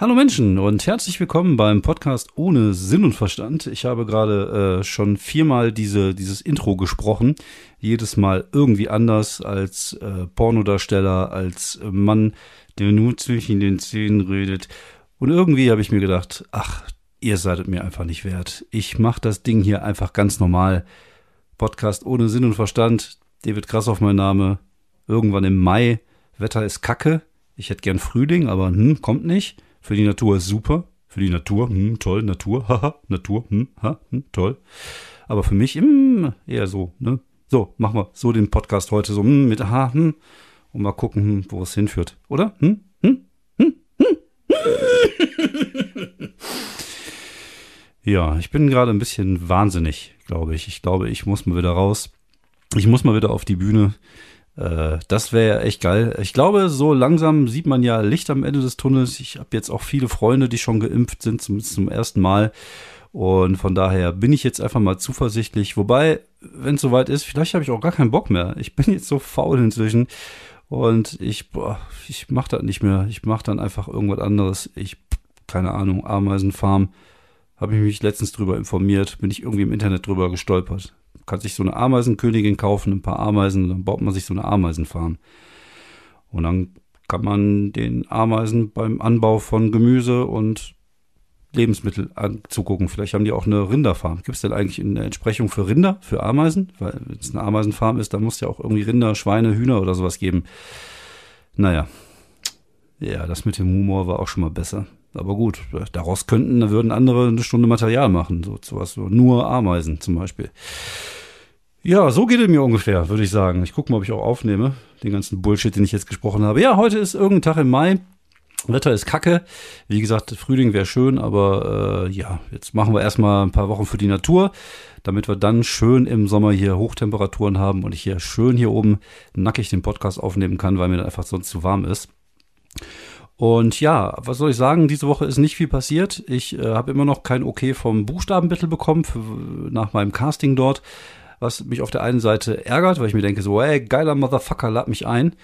Hallo Menschen und herzlich willkommen beim Podcast ohne Sinn und Verstand. Ich habe gerade äh, schon viermal diese, dieses Intro gesprochen. Jedes Mal irgendwie anders als äh, Pornodarsteller, als äh, Mann, der nur zwischen den Zähnen redet. Und irgendwie habe ich mir gedacht, ach, ihr seid mir einfach nicht wert. Ich mache das Ding hier einfach ganz normal. Podcast ohne Sinn und Verstand. David Krassoff mein Name. Irgendwann im Mai. Wetter ist kacke. Ich hätte gern Frühling, aber hm, kommt nicht. Für die Natur ist super. Für die Natur, hm, toll, Natur, haha, Natur, hm, ha, hm, toll. Aber für mich hm, eher so, ne? So, machen wir so den Podcast heute so hm, mit ha, hm, und mal gucken, hm, wo es hinführt, oder? Hm, hm, hm, hm. ja, ich bin gerade ein bisschen wahnsinnig, glaube ich. Ich glaube, ich muss mal wieder raus. Ich muss mal wieder auf die Bühne. Äh, das wäre echt geil. Ich glaube, so langsam sieht man ja Licht am Ende des Tunnels. Ich habe jetzt auch viele Freunde, die schon geimpft sind, zumindest zum ersten Mal. Und von daher bin ich jetzt einfach mal zuversichtlich. Wobei, wenn es soweit ist, vielleicht habe ich auch gar keinen Bock mehr. Ich bin jetzt so faul inzwischen. Und ich, boah, ich mache das nicht mehr. Ich mache dann einfach irgendwas anderes. Ich, keine Ahnung, Ameisenfarm. Habe ich mich letztens drüber informiert, bin ich irgendwie im Internet drüber gestolpert kann sich so eine Ameisenkönigin kaufen, ein paar Ameisen, dann baut man sich so eine Ameisenfarm. Und dann kann man den Ameisen beim Anbau von Gemüse und Lebensmittel zugucken. Vielleicht haben die auch eine Rinderfarm. Gibt es denn eigentlich eine Entsprechung für Rinder, für Ameisen? Weil wenn es eine Ameisenfarm ist, dann muss ja auch irgendwie Rinder, Schweine, Hühner oder sowas geben. Naja. Ja, das mit dem Humor war auch schon mal besser. Aber gut, daraus könnten, würden andere eine Stunde Material machen. So, sowas, so nur Ameisen zum Beispiel. Ja, so geht es mir ungefähr, würde ich sagen. Ich gucke mal, ob ich auch aufnehme. Den ganzen Bullshit, den ich jetzt gesprochen habe. Ja, heute ist irgendein Tag im Mai. Wetter ist kacke. Wie gesagt, Frühling wäre schön, aber äh, ja, jetzt machen wir erstmal ein paar Wochen für die Natur, damit wir dann schön im Sommer hier Hochtemperaturen haben und ich hier schön hier oben nackig den Podcast aufnehmen kann, weil mir dann einfach sonst zu warm ist. Und ja, was soll ich sagen? Diese Woche ist nicht viel passiert. Ich äh, habe immer noch kein Okay vom Buchstabenbattle bekommen für, nach meinem Casting dort was mich auf der einen Seite ärgert, weil ich mir denke so, ey, geiler Motherfucker, lad mich ein.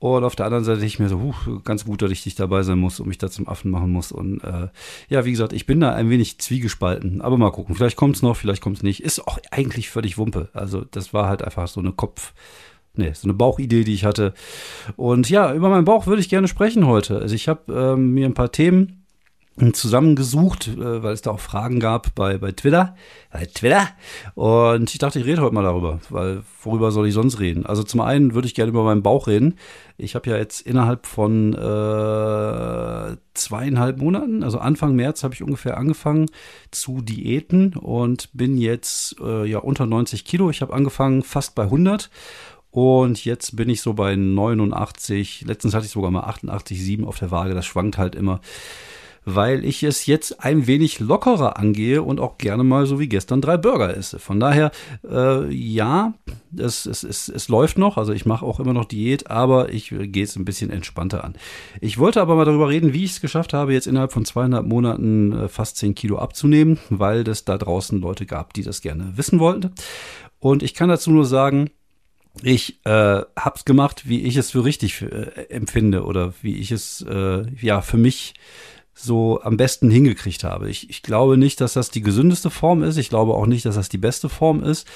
Und auf der anderen Seite denke ich mir so, huh, ganz gut, dass ich dich dabei sein muss und mich da zum Affen machen muss. Und äh, ja, wie gesagt, ich bin da ein wenig zwiegespalten. Aber mal gucken, vielleicht kommt's noch, vielleicht kommt's nicht. Ist auch eigentlich völlig Wumpe. Also das war halt einfach so eine Kopf, nee, so eine Bauchidee, die ich hatte. Und ja, über meinen Bauch würde ich gerne sprechen heute. Also ich habe ähm, mir ein paar Themen zusammengesucht, äh, weil es da auch Fragen gab bei, bei Twitter. Bei Twitter. Und ich dachte, ich rede heute mal darüber, weil worüber soll ich sonst reden? Also zum einen würde ich gerne über meinen Bauch reden. Ich habe ja jetzt innerhalb von äh, zweieinhalb Monaten, also Anfang März habe ich ungefähr angefangen zu Diäten und bin jetzt äh, ja unter 90 Kilo. Ich habe angefangen fast bei 100 und jetzt bin ich so bei 89. Letztens hatte ich sogar mal 88,7 auf der Waage. Das schwankt halt immer weil ich es jetzt ein wenig lockerer angehe und auch gerne mal so wie gestern drei Burger esse. Von daher, äh, ja, es, es, es, es läuft noch, also ich mache auch immer noch Diät, aber ich gehe es ein bisschen entspannter an. Ich wollte aber mal darüber reden, wie ich es geschafft habe, jetzt innerhalb von zweieinhalb Monaten äh, fast zehn Kilo abzunehmen, weil es da draußen Leute gab, die das gerne wissen wollten. Und ich kann dazu nur sagen, ich äh, hab's gemacht, wie ich es für richtig äh, empfinde oder wie ich es äh, ja für mich so am besten hingekriegt habe. Ich, ich glaube nicht, dass das die gesündeste Form ist. Ich glaube auch nicht, dass das die beste Form ist.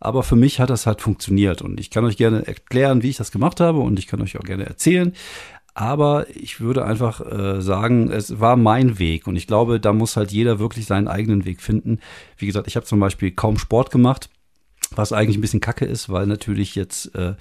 Aber für mich hat das halt funktioniert. Und ich kann euch gerne erklären, wie ich das gemacht habe. Und ich kann euch auch gerne erzählen. Aber ich würde einfach äh, sagen, es war mein Weg. Und ich glaube, da muss halt jeder wirklich seinen eigenen Weg finden. Wie gesagt, ich habe zum Beispiel kaum Sport gemacht, was eigentlich ein bisschen kacke ist, weil natürlich jetzt äh,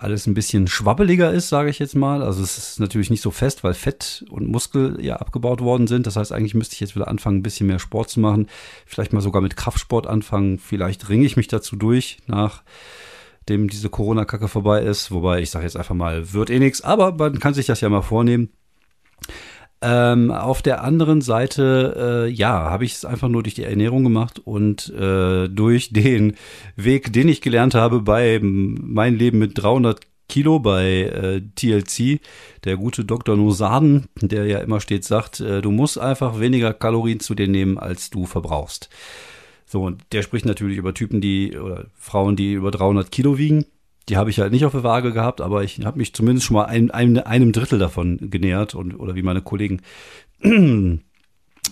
alles ein bisschen schwabbeliger ist, sage ich jetzt mal. Also es ist natürlich nicht so fest, weil Fett und Muskel ja abgebaut worden sind. Das heißt, eigentlich müsste ich jetzt wieder anfangen, ein bisschen mehr Sport zu machen. Vielleicht mal sogar mit Kraftsport anfangen. Vielleicht ringe ich mich dazu durch, nachdem diese Corona-Kacke vorbei ist. Wobei ich sage jetzt einfach mal, wird eh nichts. Aber man kann sich das ja mal vornehmen. Ähm, auf der anderen Seite, äh, ja, habe ich es einfach nur durch die Ernährung gemacht und äh, durch den Weg, den ich gelernt habe bei mein Leben mit 300 Kilo bei äh, TLC, der gute Dr. Nosaden, der ja immer stets sagt, äh, du musst einfach weniger Kalorien zu dir nehmen, als du verbrauchst. So, und der spricht natürlich über Typen, die, oder Frauen, die über 300 Kilo wiegen. Die habe ich halt nicht auf der Waage gehabt, aber ich habe mich zumindest schon mal ein, ein, einem Drittel davon genähert und oder wie meine Kollegen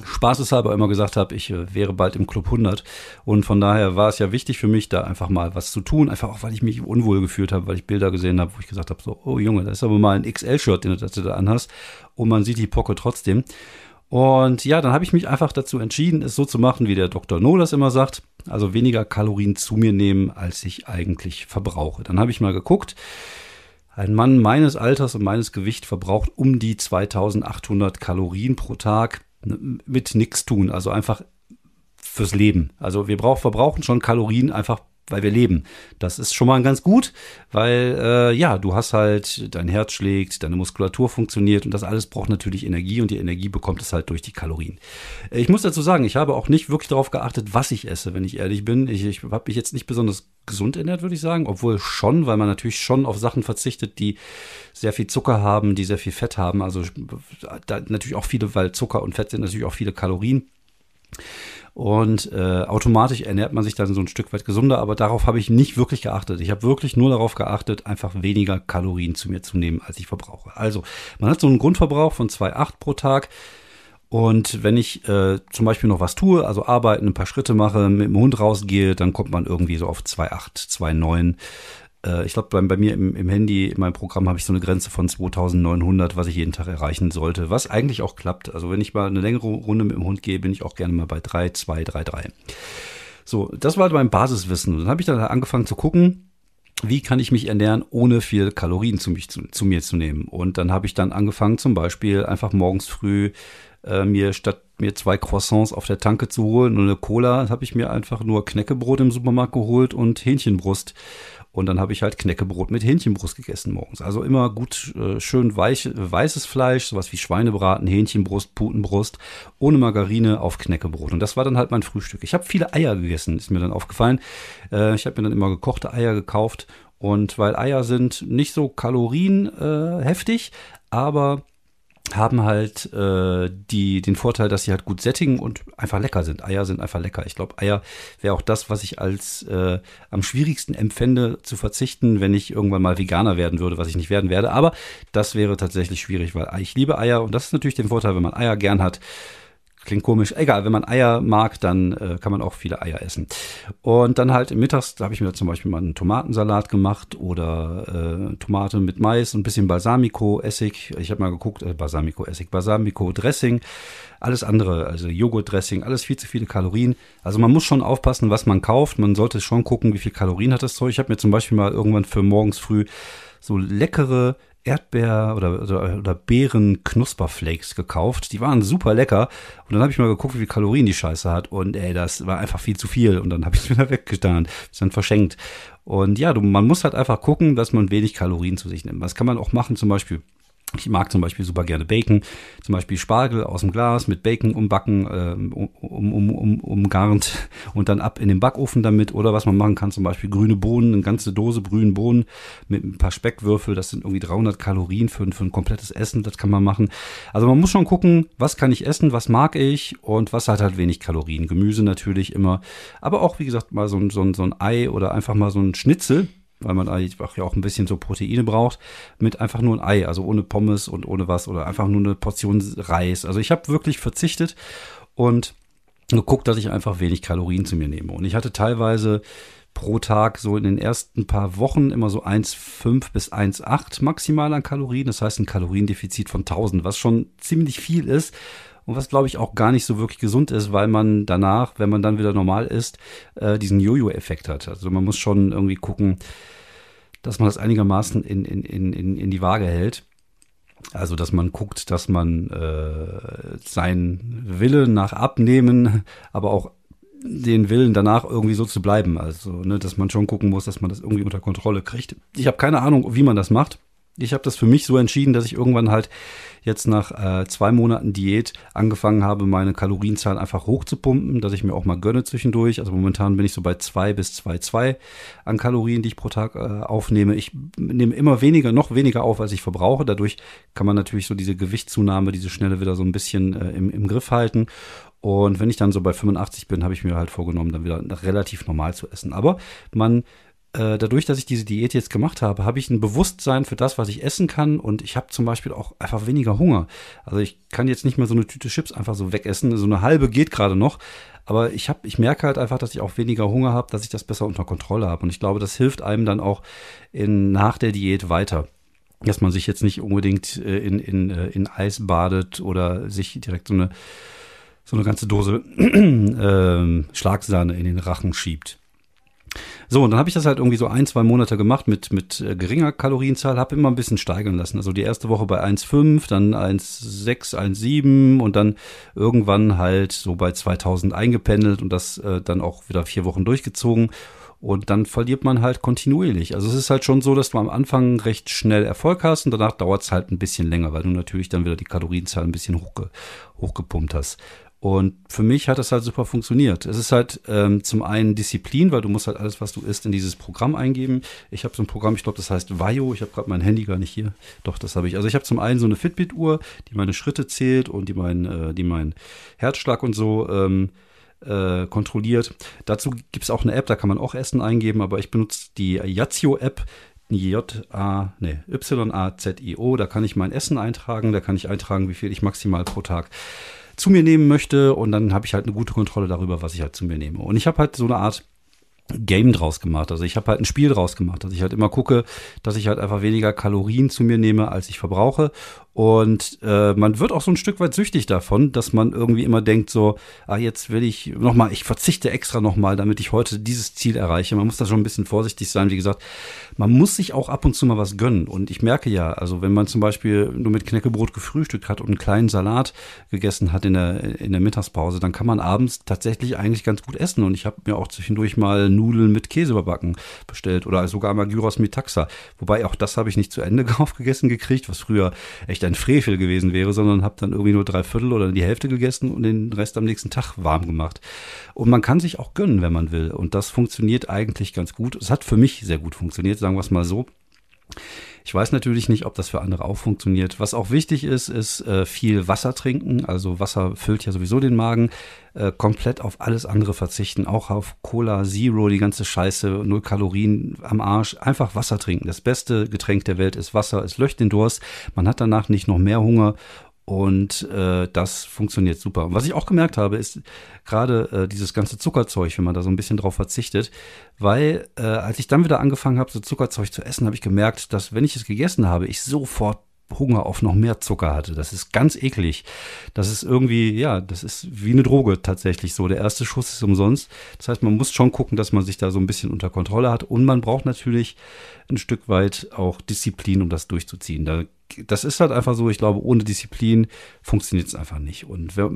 spaßeshalber immer gesagt habe, ich äh, wäre bald im Club 100 und von daher war es ja wichtig für mich, da einfach mal was zu tun, einfach auch, weil ich mich unwohl gefühlt habe, weil ich Bilder gesehen habe, wo ich gesagt habe, so, oh Junge, das ist aber mal ein XL-Shirt, den du da anhast. Und man sieht die Pocke trotzdem. Und ja, dann habe ich mich einfach dazu entschieden, es so zu machen, wie der Dr. No das immer sagt, also weniger Kalorien zu mir nehmen, als ich eigentlich verbrauche. Dann habe ich mal geguckt, ein Mann meines Alters und meines Gewichts verbraucht um die 2800 Kalorien pro Tag mit nichts tun, also einfach fürs Leben. Also wir brauch, verbrauchen schon Kalorien einfach weil wir leben. Das ist schon mal ganz gut, weil äh, ja, du hast halt, dein Herz schlägt, deine Muskulatur funktioniert und das alles braucht natürlich Energie und die Energie bekommt es halt durch die Kalorien. Ich muss dazu sagen, ich habe auch nicht wirklich darauf geachtet, was ich esse, wenn ich ehrlich bin. Ich, ich habe mich jetzt nicht besonders gesund ernährt, würde ich sagen, obwohl schon, weil man natürlich schon auf Sachen verzichtet, die sehr viel Zucker haben, die sehr viel Fett haben. Also natürlich auch viele, weil Zucker und Fett sind natürlich auch viele Kalorien. Und äh, automatisch ernährt man sich dann so ein Stück weit gesunder, aber darauf habe ich nicht wirklich geachtet. Ich habe wirklich nur darauf geachtet, einfach weniger Kalorien zu mir zu nehmen, als ich verbrauche. Also, man hat so einen Grundverbrauch von 2,8 pro Tag. Und wenn ich äh, zum Beispiel noch was tue, also arbeiten, ein paar Schritte mache, mit dem Hund rausgehe, dann kommt man irgendwie so auf 2,8, 2,9 äh, ich glaube, bei, bei, mir im, im, Handy, in meinem Programm, habe ich so eine Grenze von 2900, was ich jeden Tag erreichen sollte, was eigentlich auch klappt. Also wenn ich mal eine längere Runde mit dem Hund gehe, bin ich auch gerne mal bei 3, 2, 3, 3. So, das war mein Basiswissen. Und dann habe ich dann angefangen zu gucken, wie kann ich mich ernähren, ohne viel Kalorien zu, mich, zu, zu mir zu nehmen. Und dann habe ich dann angefangen, zum Beispiel einfach morgens früh äh, mir statt mir zwei Croissants auf der Tanke zu holen und eine Cola, habe ich mir einfach nur Knäckebrot im Supermarkt geholt und Hähnchenbrust. Und dann habe ich halt Knäckebrot mit Hähnchenbrust gegessen morgens. Also immer gut, äh, schön weich, weißes Fleisch, sowas wie Schweinebraten, Hähnchenbrust, Putenbrust, ohne Margarine auf Knäckebrot. Und das war dann halt mein Frühstück. Ich habe viele Eier gegessen, ist mir dann aufgefallen. Äh, ich habe mir dann immer gekochte Eier gekauft. Und weil Eier sind nicht so kalorienheftig, äh, aber haben halt äh, die, den Vorteil, dass sie halt gut sättigen und einfach lecker sind. Eier sind einfach lecker. Ich glaube, Eier wäre auch das, was ich als äh, am schwierigsten empfände zu verzichten, wenn ich irgendwann mal Veganer werden würde, was ich nicht werden werde. Aber das wäre tatsächlich schwierig, weil ich liebe Eier und das ist natürlich der Vorteil, wenn man Eier gern hat, Klingt komisch. Egal, wenn man Eier mag, dann äh, kann man auch viele Eier essen. Und dann halt mittags, da habe ich mir zum Beispiel mal einen Tomatensalat gemacht oder äh, Tomate mit Mais, ein bisschen Balsamico, Essig. Ich habe mal geguckt, äh, Balsamico, Essig, Balsamico, Dressing, alles andere, also Joghurt-Dressing, alles viel zu viele Kalorien. Also man muss schon aufpassen, was man kauft. Man sollte schon gucken, wie viel Kalorien hat das Zeug. Ich habe mir zum Beispiel mal irgendwann für morgens früh so leckere Erdbeer- oder, oder, oder Beeren-Knusperflakes gekauft. Die waren super lecker. Und dann habe ich mal geguckt, wie viel Kalorien die Scheiße hat. Und ey, das war einfach viel zu viel. Und dann habe ich es wieder weggetan. Ist dann verschenkt. Und ja, du, man muss halt einfach gucken, dass man wenig Kalorien zu sich nimmt. Was kann man auch machen, zum Beispiel ich mag zum Beispiel super gerne Bacon, zum Beispiel Spargel aus dem Glas mit Bacon umbacken, äh, um, um, um, umgarnt und dann ab in den Backofen damit. Oder was man machen kann, zum Beispiel grüne Bohnen, eine ganze Dose grünen Bohnen mit ein paar Speckwürfel. Das sind irgendwie 300 Kalorien für, für ein komplettes Essen. Das kann man machen. Also man muss schon gucken, was kann ich essen, was mag ich und was hat halt wenig Kalorien. Gemüse natürlich immer, aber auch wie gesagt mal so, so, so ein Ei oder einfach mal so ein Schnitzel weil man einfach ja auch ein bisschen so Proteine braucht, mit einfach nur ein Ei, also ohne Pommes und ohne was oder einfach nur eine Portion Reis. Also ich habe wirklich verzichtet und geguckt, dass ich einfach wenig Kalorien zu mir nehme. Und ich hatte teilweise pro Tag so in den ersten paar Wochen immer so 1,5 bis 1,8 maximal an Kalorien. Das heißt ein Kaloriendefizit von 1000, was schon ziemlich viel ist und was glaube ich auch gar nicht so wirklich gesund ist, weil man danach, wenn man dann wieder normal ist, äh, diesen Jojo-Effekt hat. Also man muss schon irgendwie gucken, dass man das einigermaßen in, in, in, in die Waage hält. Also, dass man guckt, dass man äh, seinen Willen nach Abnehmen, aber auch den Willen danach irgendwie so zu bleiben. Also, ne, dass man schon gucken muss, dass man das irgendwie unter Kontrolle kriegt. Ich habe keine Ahnung, wie man das macht ich habe das für mich so entschieden, dass ich irgendwann halt jetzt nach äh, zwei Monaten Diät angefangen habe, meine Kalorienzahl einfach hochzupumpen, dass ich mir auch mal gönne zwischendurch. Also momentan bin ich so bei zwei bis zwei zwei an Kalorien, die ich pro Tag äh, aufnehme. Ich nehme immer weniger, noch weniger auf, als ich verbrauche. Dadurch kann man natürlich so diese Gewichtszunahme, diese schnelle wieder so ein bisschen äh, im, im Griff halten. Und wenn ich dann so bei 85 bin, habe ich mir halt vorgenommen, dann wieder relativ normal zu essen. Aber man äh, dadurch, dass ich diese Diät jetzt gemacht habe, habe ich ein Bewusstsein für das, was ich essen kann und ich habe zum Beispiel auch einfach weniger Hunger. Also ich kann jetzt nicht mehr so eine Tüte Chips einfach so wegessen. So eine halbe geht gerade noch, aber ich habe, ich merke halt einfach, dass ich auch weniger Hunger habe, dass ich das besser unter Kontrolle habe. Und ich glaube, das hilft einem dann auch in, nach der Diät weiter dass man sich jetzt nicht unbedingt äh, in, in, äh, in Eis badet oder sich direkt so eine, so eine ganze Dose äh, Schlagsahne in den Rachen schiebt. So, und dann habe ich das halt irgendwie so ein, zwei Monate gemacht mit, mit äh, geringer Kalorienzahl, habe immer ein bisschen steigern lassen. Also die erste Woche bei 1,5, dann 1,6, 1,7 und dann irgendwann halt so bei 2000 eingependelt und das äh, dann auch wieder vier Wochen durchgezogen. Und dann verliert man halt kontinuierlich. Also es ist halt schon so, dass du am Anfang recht schnell Erfolg hast und danach dauert es halt ein bisschen länger, weil du natürlich dann wieder die Kalorienzahl ein bisschen hochge hochgepumpt hast. Und für mich hat das halt super funktioniert. Es ist halt ähm, zum einen Disziplin, weil du musst halt alles, was du isst, in dieses Programm eingeben. Ich habe so ein Programm, ich glaube, das heißt Vajo. Ich habe gerade mein Handy gar nicht hier. Doch, das habe ich. Also ich habe zum einen so eine Fitbit-Uhr, die meine Schritte zählt und die mein, äh, die meinen Herzschlag und so ähm, äh, kontrolliert. Dazu gibt es auch eine App, da kann man auch Essen eingeben, aber ich benutze die Yazio-App. J-A, ne, Y-A-Z-I-O, da kann ich mein Essen eintragen, da kann ich eintragen, wie viel ich maximal pro Tag zu mir nehmen möchte und dann habe ich halt eine gute Kontrolle darüber, was ich halt zu mir nehme. Und ich habe halt so eine Art Game draus gemacht. Also ich habe halt ein Spiel draus gemacht, dass ich halt immer gucke, dass ich halt einfach weniger Kalorien zu mir nehme, als ich verbrauche. Und äh, man wird auch so ein Stück weit süchtig davon, dass man irgendwie immer denkt so, ah, jetzt will ich nochmal, ich verzichte extra nochmal, damit ich heute dieses Ziel erreiche. Man muss da schon ein bisschen vorsichtig sein. Wie gesagt, man muss sich auch ab und zu mal was gönnen. Und ich merke ja, also wenn man zum Beispiel nur mit Knäckebrot gefrühstückt hat und einen kleinen Salat gegessen hat in der, in der Mittagspause, dann kann man abends tatsächlich eigentlich ganz gut essen. Und ich habe mir auch zwischendurch mal Nudeln mit Käse überbacken bestellt oder sogar mal Gyros mit Taxa. Wobei auch das habe ich nicht zu Ende aufgegessen gekriegt, was früher echt ein Frevel gewesen wäre, sondern habe dann irgendwie nur drei Viertel oder die Hälfte gegessen und den Rest am nächsten Tag warm gemacht. Und man kann sich auch gönnen, wenn man will. Und das funktioniert eigentlich ganz gut. Es hat für mich sehr gut funktioniert, sagen wir es mal so. Ich weiß natürlich nicht, ob das für andere auch funktioniert. Was auch wichtig ist, ist äh, viel Wasser trinken. Also Wasser füllt ja sowieso den Magen. Äh, komplett auf alles andere verzichten. Auch auf Cola Zero, die ganze Scheiße, null Kalorien am Arsch. Einfach Wasser trinken. Das beste Getränk der Welt ist Wasser. Es löscht den Durst. Man hat danach nicht noch mehr Hunger und äh, das funktioniert super. Und was ich auch gemerkt habe, ist gerade äh, dieses ganze Zuckerzeug, wenn man da so ein bisschen drauf verzichtet, weil äh, als ich dann wieder angefangen habe, so Zuckerzeug zu essen, habe ich gemerkt, dass wenn ich es gegessen habe, ich sofort Hunger auf noch mehr Zucker hatte. Das ist ganz eklig. Das ist irgendwie, ja, das ist wie eine Droge tatsächlich so. Der erste Schuss ist umsonst. Das heißt, man muss schon gucken, dass man sich da so ein bisschen unter Kontrolle hat. Und man braucht natürlich ein Stück weit auch Disziplin, um das durchzuziehen. Da, das ist halt einfach so. Ich glaube, ohne Disziplin funktioniert es einfach nicht. Und wer,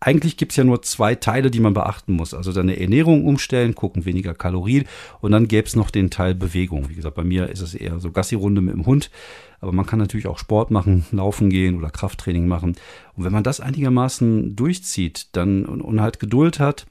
eigentlich gibt es ja nur zwei Teile, die man beachten muss. Also deine Ernährung umstellen, gucken, weniger Kalorien. Und dann gäbe es noch den Teil Bewegung. Wie gesagt, bei mir ist es eher so Gassi-Runde mit dem Hund. Aber man kann natürlich auch Sport machen, laufen gehen oder Krafttraining machen. Und wenn man das einigermaßen durchzieht, dann und halt Geduld hat,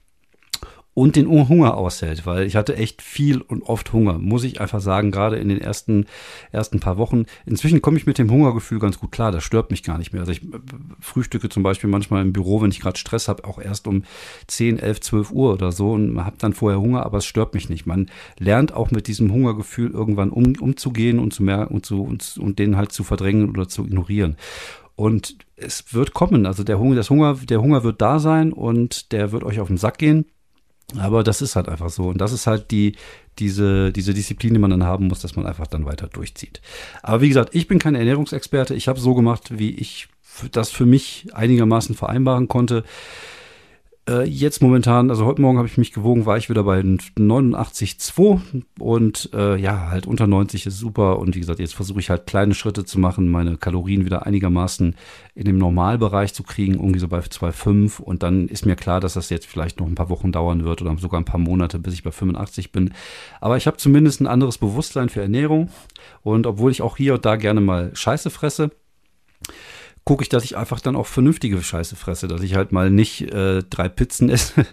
und den Hunger aushält, weil ich hatte echt viel und oft Hunger, muss ich einfach sagen, gerade in den ersten, ersten paar Wochen. Inzwischen komme ich mit dem Hungergefühl ganz gut klar, das stört mich gar nicht mehr. Also ich äh, frühstücke zum Beispiel manchmal im Büro, wenn ich gerade Stress habe, auch erst um 10, 11, 12 Uhr oder so und habe dann vorher Hunger, aber es stört mich nicht. Man lernt auch mit diesem Hungergefühl irgendwann um, umzugehen und zu merken und, zu, und, und den halt zu verdrängen oder zu ignorieren. Und es wird kommen, also der Hunger, das Hunger, der Hunger wird da sein und der wird euch auf den Sack gehen. Aber das ist halt einfach so. Und das ist halt die, diese, diese Disziplin, die man dann haben muss, dass man einfach dann weiter durchzieht. Aber wie gesagt, ich bin kein Ernährungsexperte. Ich habe so gemacht, wie ich das für mich einigermaßen vereinbaren konnte. Äh, jetzt momentan, also heute Morgen habe ich mich gewogen, war ich wieder bei 89,2 und äh, ja, halt unter 90 ist super. Und wie gesagt, jetzt versuche ich halt kleine Schritte zu machen, meine Kalorien wieder einigermaßen in dem Normalbereich zu kriegen, irgendwie so bei 2,5. Und dann ist mir klar, dass das jetzt vielleicht noch ein paar Wochen dauern wird oder sogar ein paar Monate, bis ich bei 85 bin. Aber ich habe zumindest ein anderes Bewusstsein für Ernährung. Und obwohl ich auch hier und da gerne mal Scheiße fresse, gucke ich, dass ich einfach dann auch vernünftige Scheiße fresse, dass ich halt mal nicht äh, drei Pizzen esse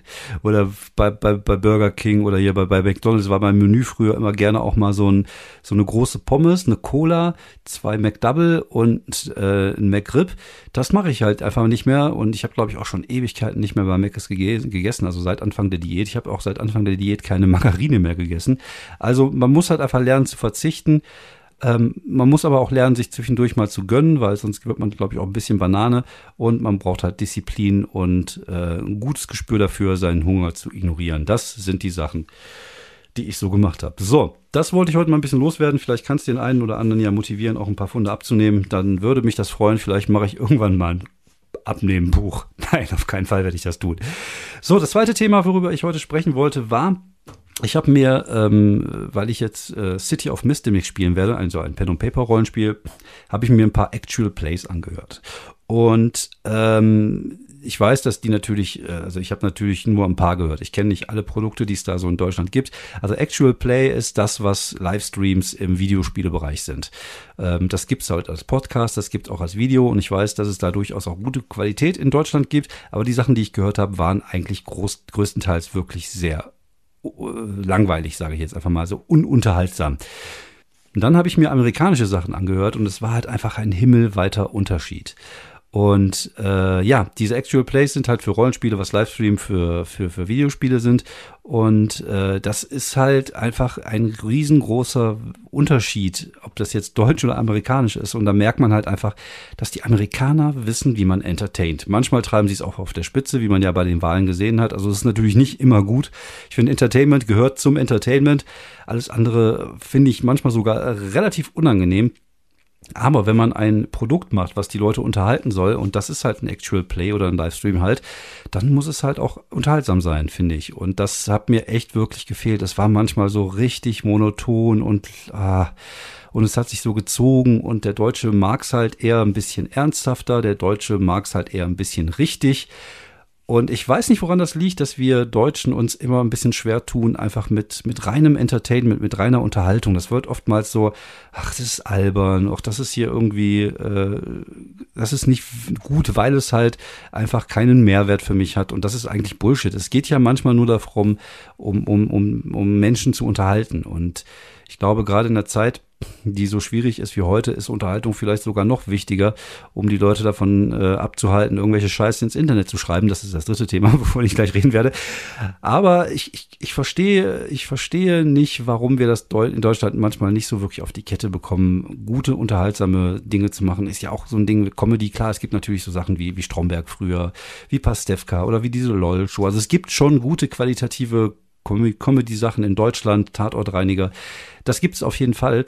oder bei, bei, bei Burger King oder hier bei, bei McDonald's war mein Menü früher immer gerne auch mal so, ein, so eine große Pommes, eine Cola, zwei McDouble und äh, ein McRib. Das mache ich halt einfach nicht mehr und ich habe, glaube ich, auch schon Ewigkeiten nicht mehr bei Mc's gegessen, also seit Anfang der Diät. Ich habe auch seit Anfang der Diät keine Margarine mehr gegessen. Also man muss halt einfach lernen zu verzichten. Ähm, man muss aber auch lernen, sich zwischendurch mal zu gönnen, weil sonst wird man, glaube ich, auch ein bisschen Banane und man braucht halt Disziplin und äh, ein gutes Gespür dafür, seinen Hunger zu ignorieren. Das sind die Sachen, die ich so gemacht habe. So, das wollte ich heute mal ein bisschen loswerden. Vielleicht kannst du den einen oder anderen ja motivieren, auch ein paar Funde abzunehmen. Dann würde mich das freuen. Vielleicht mache ich irgendwann mal ein Abnehmen-Buch. Nein, auf keinen Fall werde ich das tun. So, das zweite Thema, worüber ich heute sprechen wollte, war ich habe mir, ähm, weil ich jetzt äh, City of Mystic spielen werde, also ein Pen-and-Paper-Rollenspiel, habe ich mir ein paar Actual Plays angehört. Und ähm, ich weiß, dass die natürlich, äh, also ich habe natürlich nur ein paar gehört. Ich kenne nicht alle Produkte, die es da so in Deutschland gibt. Also Actual Play ist das, was Livestreams im Videospielebereich sind. Ähm, das gibt es halt als Podcast, das gibt es auch als Video und ich weiß, dass es da durchaus auch gute Qualität in Deutschland gibt. Aber die Sachen, die ich gehört habe, waren eigentlich groß, größtenteils wirklich sehr langweilig, sage ich jetzt einfach mal so, ununterhaltsam. Und dann habe ich mir amerikanische Sachen angehört und es war halt einfach ein himmelweiter Unterschied. Und äh, ja, diese Actual Plays sind halt für Rollenspiele, was Livestream für, für, für Videospiele sind. Und äh, das ist halt einfach ein riesengroßer Unterschied, ob das jetzt deutsch oder amerikanisch ist. Und da merkt man halt einfach, dass die Amerikaner wissen, wie man entertaint. Manchmal treiben sie es auch auf der Spitze, wie man ja bei den Wahlen gesehen hat. Also es ist natürlich nicht immer gut. Ich finde, Entertainment gehört zum Entertainment. Alles andere finde ich manchmal sogar relativ unangenehm. Aber wenn man ein Produkt macht, was die Leute unterhalten soll, und das ist halt ein Actual Play oder ein Livestream halt, dann muss es halt auch unterhaltsam sein, finde ich. Und das hat mir echt wirklich gefehlt. Es war manchmal so richtig monoton und ah, und es hat sich so gezogen und der Deutsche mag es halt eher ein bisschen ernsthafter, der Deutsche mag es halt eher ein bisschen richtig. Und ich weiß nicht, woran das liegt, dass wir Deutschen uns immer ein bisschen schwer tun, einfach mit, mit reinem Entertainment, mit reiner Unterhaltung. Das wird oftmals so, ach, das ist albern, auch das ist hier irgendwie, äh, das ist nicht gut, weil es halt einfach keinen Mehrwert für mich hat. Und das ist eigentlich Bullshit. Es geht ja manchmal nur darum, um, um, um, um Menschen zu unterhalten. Und ich glaube, gerade in der Zeit, die so schwierig ist wie heute, ist Unterhaltung vielleicht sogar noch wichtiger, um die Leute davon äh, abzuhalten, irgendwelche Scheiße ins Internet zu schreiben. Das ist das dritte Thema, wovon ich gleich reden werde. Aber ich, ich, ich verstehe, ich verstehe nicht, warum wir das in Deutschland manchmal nicht so wirklich auf die Kette bekommen, gute, unterhaltsame Dinge zu machen. Ist ja auch so ein Ding mit Comedy. Klar, es gibt natürlich so Sachen wie, wie Stromberg früher, wie Pastewka oder wie diese LOL-Show. Also es gibt schon gute qualitative Comedy-Sachen in Deutschland, Tatortreiniger. Das gibt es auf jeden Fall.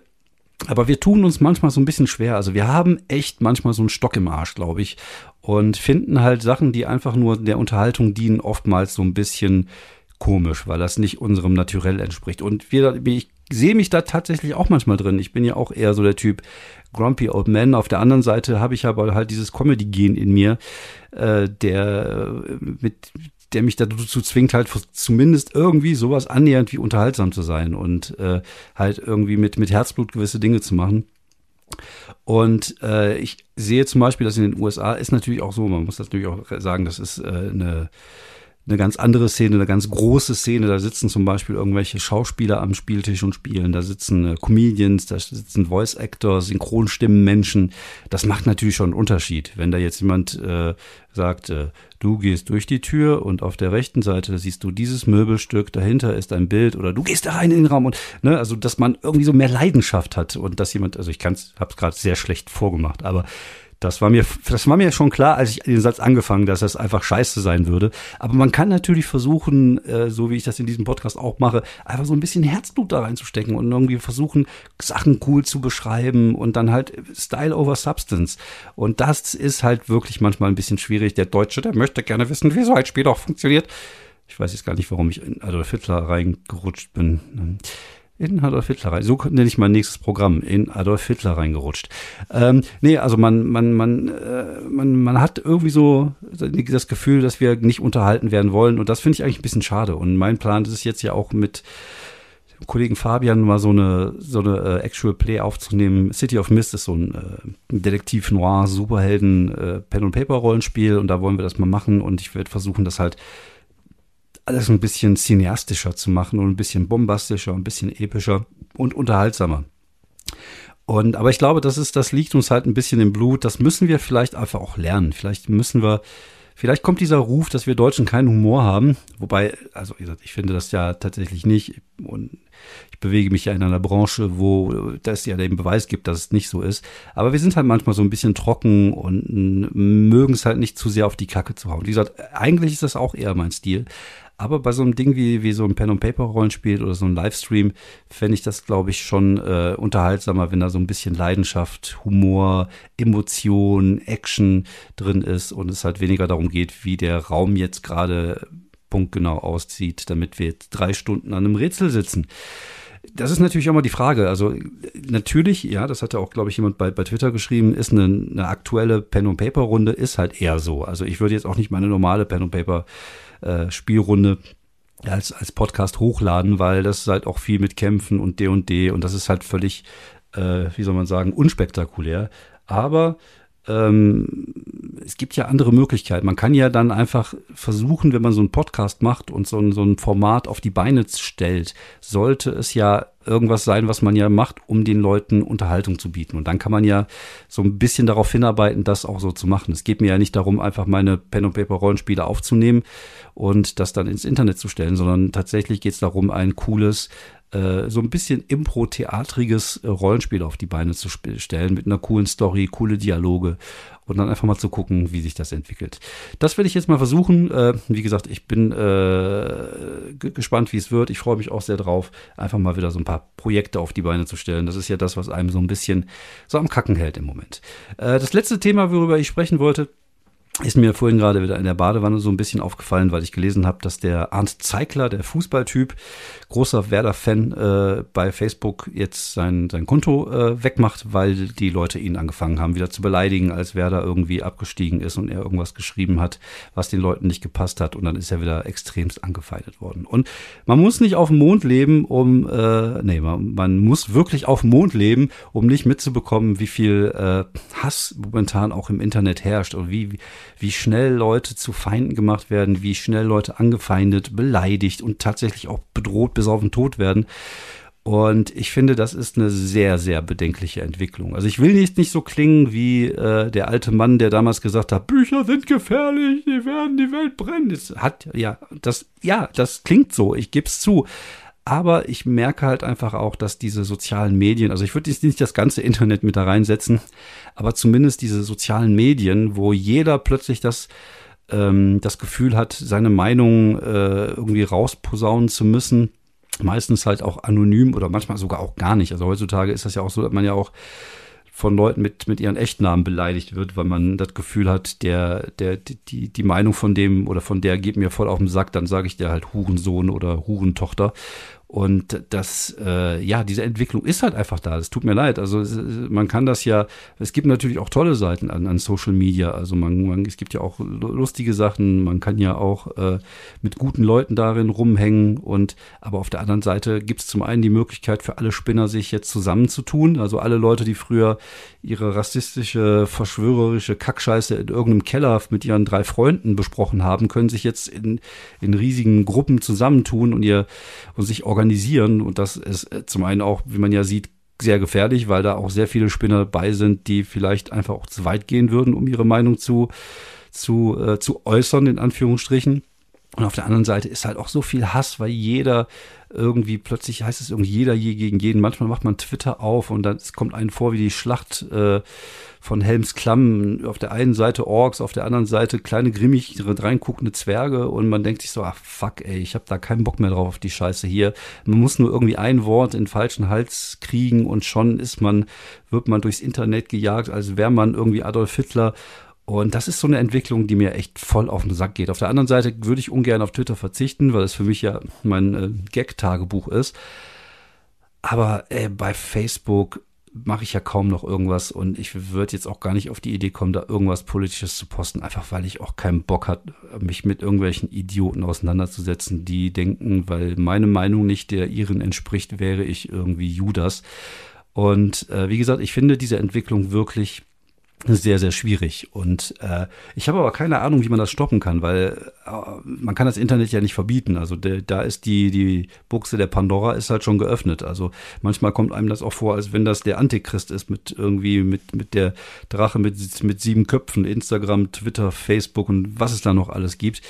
Aber wir tun uns manchmal so ein bisschen schwer. Also wir haben echt manchmal so einen Stock im Arsch, glaube ich. Und finden halt Sachen, die einfach nur der Unterhaltung dienen, oftmals so ein bisschen komisch, weil das nicht unserem Naturell entspricht. Und wir, ich sehe mich da tatsächlich auch manchmal drin. Ich bin ja auch eher so der Typ Grumpy Old Man. Auf der anderen Seite habe ich aber halt dieses Comedy-Gen in mir, äh, der äh, mit der mich dazu zwingt, halt zumindest irgendwie sowas annähernd wie unterhaltsam zu sein und äh, halt irgendwie mit, mit Herzblut gewisse Dinge zu machen. Und äh, ich sehe zum Beispiel, dass in den USA ist natürlich auch so, man muss natürlich auch sagen, das ist äh, eine eine ganz andere Szene, eine ganz große Szene. Da sitzen zum Beispiel irgendwelche Schauspieler am Spieltisch und spielen. Da sitzen äh, Comedians, da sitzen Voice Actors, Synchronstimmenmenschen. Das macht natürlich schon einen Unterschied. Wenn da jetzt jemand äh, sagt, äh, du gehst durch die Tür und auf der rechten Seite siehst du dieses Möbelstück, dahinter ist ein Bild oder du gehst da rein in den Raum und ne, also dass man irgendwie so mehr Leidenschaft hat und dass jemand, also ich kann's, hab's gerade sehr schlecht vorgemacht, aber das war mir, das war mir schon klar, als ich den Satz angefangen, dass das einfach scheiße sein würde. Aber man kann natürlich versuchen, äh, so wie ich das in diesem Podcast auch mache, einfach so ein bisschen Herzblut da reinzustecken und irgendwie versuchen, Sachen cool zu beschreiben und dann halt Style over Substance. Und das ist halt wirklich manchmal ein bisschen schwierig. Der Deutsche, der möchte gerne wissen, wie so ein Spiel auch funktioniert. Ich weiß jetzt gar nicht, warum ich in Adolf Hitler reingerutscht bin. In Adolf Hitler rein. So nenne ich mein nächstes Programm. In Adolf Hitler reingerutscht. Ähm, nee, also man, man, man, äh, man, man hat irgendwie so das Gefühl, dass wir nicht unterhalten werden wollen. Und das finde ich eigentlich ein bisschen schade. Und mein Plan ist es jetzt ja auch mit Kollegen Fabian mal so eine, so eine äh, Actual Play aufzunehmen. City of Mist ist so ein äh, Detektiv Noir, Superhelden, äh, und da wollen wir das mal machen und ich werde versuchen, das halt alles ein bisschen cineastischer zu machen und ein bisschen bombastischer, ein bisschen epischer und unterhaltsamer. Und, aber ich glaube, das ist, das liegt uns halt ein bisschen im Blut. Das müssen wir vielleicht einfach auch lernen. Vielleicht müssen wir Vielleicht kommt dieser Ruf, dass wir Deutschen keinen Humor haben. Wobei, also wie gesagt, ich finde das ja tatsächlich nicht. Und ich bewege mich ja in einer Branche, wo das ja den Beweis gibt, dass es nicht so ist. Aber wir sind halt manchmal so ein bisschen trocken und mögen es halt nicht zu sehr auf die Kacke zu hauen. Wie gesagt, eigentlich ist das auch eher mein Stil. Aber bei so einem Ding wie, wie so ein Pen-and-Paper-Rollenspiel oder so ein Livestream fände ich das, glaube ich, schon äh, unterhaltsamer, wenn da so ein bisschen Leidenschaft, Humor, Emotion, Action drin ist und es halt weniger darum geht, wie der Raum jetzt gerade punktgenau aussieht, damit wir jetzt drei Stunden an einem Rätsel sitzen. Das ist natürlich auch mal die Frage. Also natürlich, ja, das hat ja auch, glaube ich, jemand bei, bei Twitter geschrieben, ist eine, eine aktuelle Pen-and-Paper-Runde, ist halt eher so. Also ich würde jetzt auch nicht meine normale Pen-and-Paper äh, Spielrunde als, als Podcast hochladen, weil das ist halt auch viel mit Kämpfen und D und D und das ist halt völlig, äh, wie soll man sagen, unspektakulär. Aber ähm, es gibt ja andere Möglichkeiten. Man kann ja dann einfach versuchen, wenn man so einen Podcast macht und so ein, so ein Format auf die Beine stellt, sollte es ja irgendwas sein, was man ja macht, um den Leuten Unterhaltung zu bieten. Und dann kann man ja so ein bisschen darauf hinarbeiten, das auch so zu machen. Es geht mir ja nicht darum, einfach meine Pen und Paper Rollenspiele aufzunehmen und das dann ins Internet zu stellen, sondern tatsächlich geht es darum, ein cooles äh, so ein bisschen impro-theatriges äh, Rollenspiel auf die Beine zu stellen mit einer coolen Story, coole Dialoge und dann einfach mal zu gucken, wie sich das entwickelt. Das werde ich jetzt mal versuchen. Äh, wie gesagt, ich bin äh, gespannt, wie es wird. Ich freue mich auch sehr drauf, einfach mal wieder so ein paar Projekte auf die Beine zu stellen. Das ist ja das, was einem so ein bisschen so am Kacken hält im Moment. Das letzte Thema, worüber ich sprechen wollte, ist mir vorhin gerade wieder in der Badewanne so ein bisschen aufgefallen, weil ich gelesen habe, dass der Arndt Zeigler, der Fußballtyp, großer Werder-Fan, äh, bei Facebook jetzt sein, sein Konto äh, wegmacht, weil die Leute ihn angefangen haben, wieder zu beleidigen, als Werder irgendwie abgestiegen ist und er irgendwas geschrieben hat, was den Leuten nicht gepasst hat. Und dann ist er wieder extremst angefeindet worden. Und man muss nicht auf dem Mond leben, um, äh, nee, man, man muss wirklich auf dem Mond leben, um nicht mitzubekommen, wie viel äh, Hass momentan auch im Internet herrscht und wie, wie wie schnell Leute zu Feinden gemacht werden, wie schnell Leute angefeindet, beleidigt und tatsächlich auch bedroht bis auf den Tod werden. Und ich finde, das ist eine sehr, sehr bedenkliche Entwicklung. Also ich will nicht, nicht so klingen wie äh, der alte Mann, der damals gesagt hat, Bücher sind gefährlich, die werden die Welt brennen. Das hat ja, das, ja, das klingt so, ich gebe es zu. Aber ich merke halt einfach auch, dass diese sozialen Medien, also ich würde jetzt nicht das ganze Internet mit da reinsetzen, aber zumindest diese sozialen Medien, wo jeder plötzlich das, ähm, das Gefühl hat, seine Meinung äh, irgendwie rausposaunen zu müssen, meistens halt auch anonym oder manchmal sogar auch gar nicht. Also heutzutage ist das ja auch so, dass man ja auch von Leuten mit, mit ihren Echtnamen beleidigt wird, weil man das Gefühl hat, der, der, die, die Meinung von dem oder von der geht mir voll auf den Sack, dann sage ich dir halt Hurensohn oder Hurentochter. Und das, äh, ja, diese Entwicklung ist halt einfach da. Es tut mir leid. Also man kann das ja, es gibt natürlich auch tolle Seiten an, an Social Media. Also man, man, es gibt ja auch lustige Sachen. Man kann ja auch äh, mit guten Leuten darin rumhängen. Und aber auf der anderen Seite gibt es zum einen die Möglichkeit für alle Spinner, sich jetzt zusammenzutun. Also alle Leute, die früher ihre rassistische, verschwörerische Kackscheiße in irgendeinem Keller mit ihren drei Freunden besprochen haben, können sich jetzt in, in riesigen Gruppen zusammentun und ihr und sich organisieren organisieren. Und das ist äh, zum einen auch, wie man ja sieht, sehr gefährlich, weil da auch sehr viele Spinner bei sind, die vielleicht einfach auch zu weit gehen würden, um ihre Meinung zu, zu, äh, zu äußern, in Anführungsstrichen. Und auf der anderen Seite ist halt auch so viel Hass, weil jeder irgendwie plötzlich heißt es irgendwie jeder je gegen jeden. Manchmal macht man Twitter auf und dann kommt einem vor wie die Schlacht äh, von Helms Klamm. Auf der einen Seite Orks, auf der anderen Seite kleine grimmig reinguckende Zwerge und man denkt sich so, ach fuck, ey, ich habe da keinen Bock mehr drauf auf die Scheiße hier. Man muss nur irgendwie ein Wort in falschen Hals kriegen und schon ist man, wird man durchs Internet gejagt, als wäre man irgendwie Adolf Hitler. Und das ist so eine Entwicklung, die mir echt voll auf den Sack geht. Auf der anderen Seite würde ich ungern auf Twitter verzichten, weil es für mich ja mein äh, Gag-Tagebuch ist. Aber äh, bei Facebook mache ich ja kaum noch irgendwas und ich würde jetzt auch gar nicht auf die Idee kommen, da irgendwas Politisches zu posten, einfach weil ich auch keinen Bock hat, mich mit irgendwelchen Idioten auseinanderzusetzen, die denken, weil meine Meinung nicht der ihren entspricht, wäre ich irgendwie Judas. Und äh, wie gesagt, ich finde diese Entwicklung wirklich sehr, sehr schwierig. Und äh, ich habe aber keine Ahnung, wie man das stoppen kann, weil äh, man kann das Internet ja nicht verbieten. Also de, da ist die, die Buchse der Pandora ist halt schon geöffnet. Also manchmal kommt einem das auch vor, als wenn das der Antichrist ist mit irgendwie mit, mit der Drache mit, mit sieben Köpfen, Instagram, Twitter, Facebook und was es da noch alles gibt.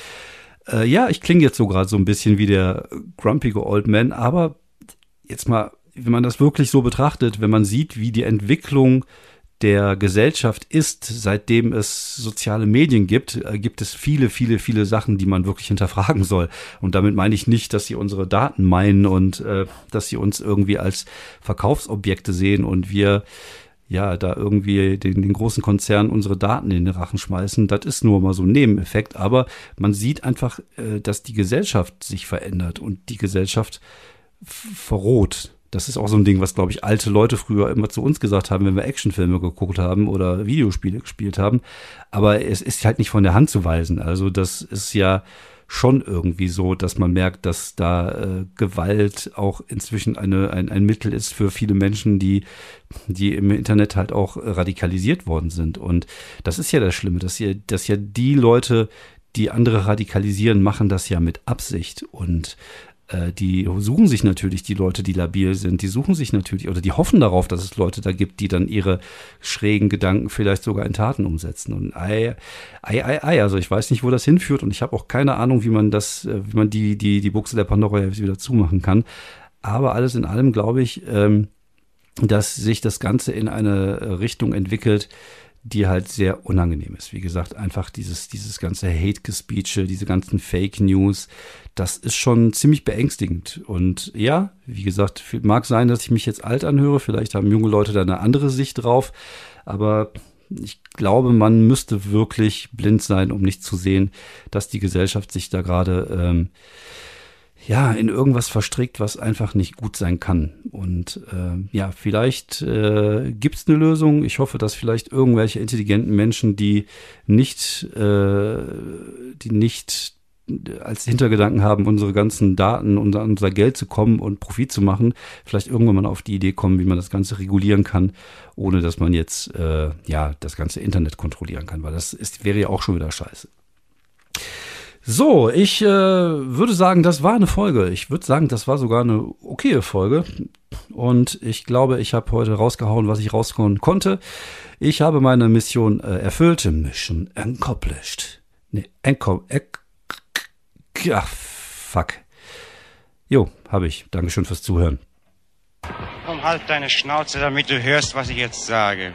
Äh, ja, ich klinge jetzt so gerade so ein bisschen wie der grumpige Old Man, aber jetzt mal, wenn man das wirklich so betrachtet, wenn man sieht, wie die Entwicklung der Gesellschaft ist, seitdem es soziale Medien gibt, äh, gibt es viele, viele, viele Sachen, die man wirklich hinterfragen soll. Und damit meine ich nicht, dass sie unsere Daten meinen und äh, dass sie uns irgendwie als Verkaufsobjekte sehen und wir ja, da irgendwie den, den großen Konzernen unsere Daten in den Rachen schmeißen. Das ist nur mal so ein Nebeneffekt. Aber man sieht einfach, äh, dass die Gesellschaft sich verändert und die Gesellschaft verroht. Das ist auch so ein Ding, was, glaube ich, alte Leute früher immer zu uns gesagt haben, wenn wir Actionfilme geguckt haben oder Videospiele gespielt haben. Aber es ist halt nicht von der Hand zu weisen. Also das ist ja schon irgendwie so, dass man merkt, dass da äh, Gewalt auch inzwischen eine, ein, ein Mittel ist für viele Menschen, die, die im Internet halt auch radikalisiert worden sind. Und das ist ja das Schlimme, dass ja, dass ja die Leute, die andere radikalisieren, machen das ja mit Absicht. Und äh, die suchen sich natürlich die Leute, die labil sind, die suchen sich natürlich oder die hoffen darauf, dass es Leute da gibt, die dann ihre schrägen Gedanken vielleicht sogar in Taten umsetzen. Und ei, ei, ei, ei, also ich weiß nicht, wo das hinführt und ich habe auch keine Ahnung, wie man das, äh, wie man die, die, die Buchse der Pandora wieder zumachen kann. Aber alles in allem glaube ich, ähm, dass sich das Ganze in eine Richtung entwickelt, die halt sehr unangenehm ist. Wie gesagt, einfach dieses, dieses ganze Hate-Gespeeche, diese ganzen Fake News, das ist schon ziemlich beängstigend. Und ja, wie gesagt, mag sein, dass ich mich jetzt alt anhöre. Vielleicht haben junge Leute da eine andere Sicht drauf. Aber ich glaube, man müsste wirklich blind sein, um nicht zu sehen, dass die Gesellschaft sich da gerade ähm, ja, in irgendwas verstrickt, was einfach nicht gut sein kann. Und äh, ja, vielleicht äh, gibt es eine Lösung. Ich hoffe, dass vielleicht irgendwelche intelligenten Menschen, die nicht, äh, die nicht als Hintergedanken haben, unsere ganzen Daten und unser Geld zu kommen und Profit zu machen, vielleicht irgendwann mal auf die Idee kommen, wie man das Ganze regulieren kann, ohne dass man jetzt äh, ja das ganze Internet kontrollieren kann, weil das ist, wäre ja auch schon wieder scheiße. So, ich äh, würde sagen, das war eine Folge. Ich würde sagen, das war sogar eine okaye Folge. Und ich glaube, ich habe heute rausgehauen, was ich raushauen konnte. Ich habe meine Mission äh, erfüllt. Mission accomplished. Nee, accomplished. Ach, fuck. Jo, habe ich. Dankeschön fürs Zuhören. Komm, halt deine Schnauze, damit du hörst, was ich jetzt sage.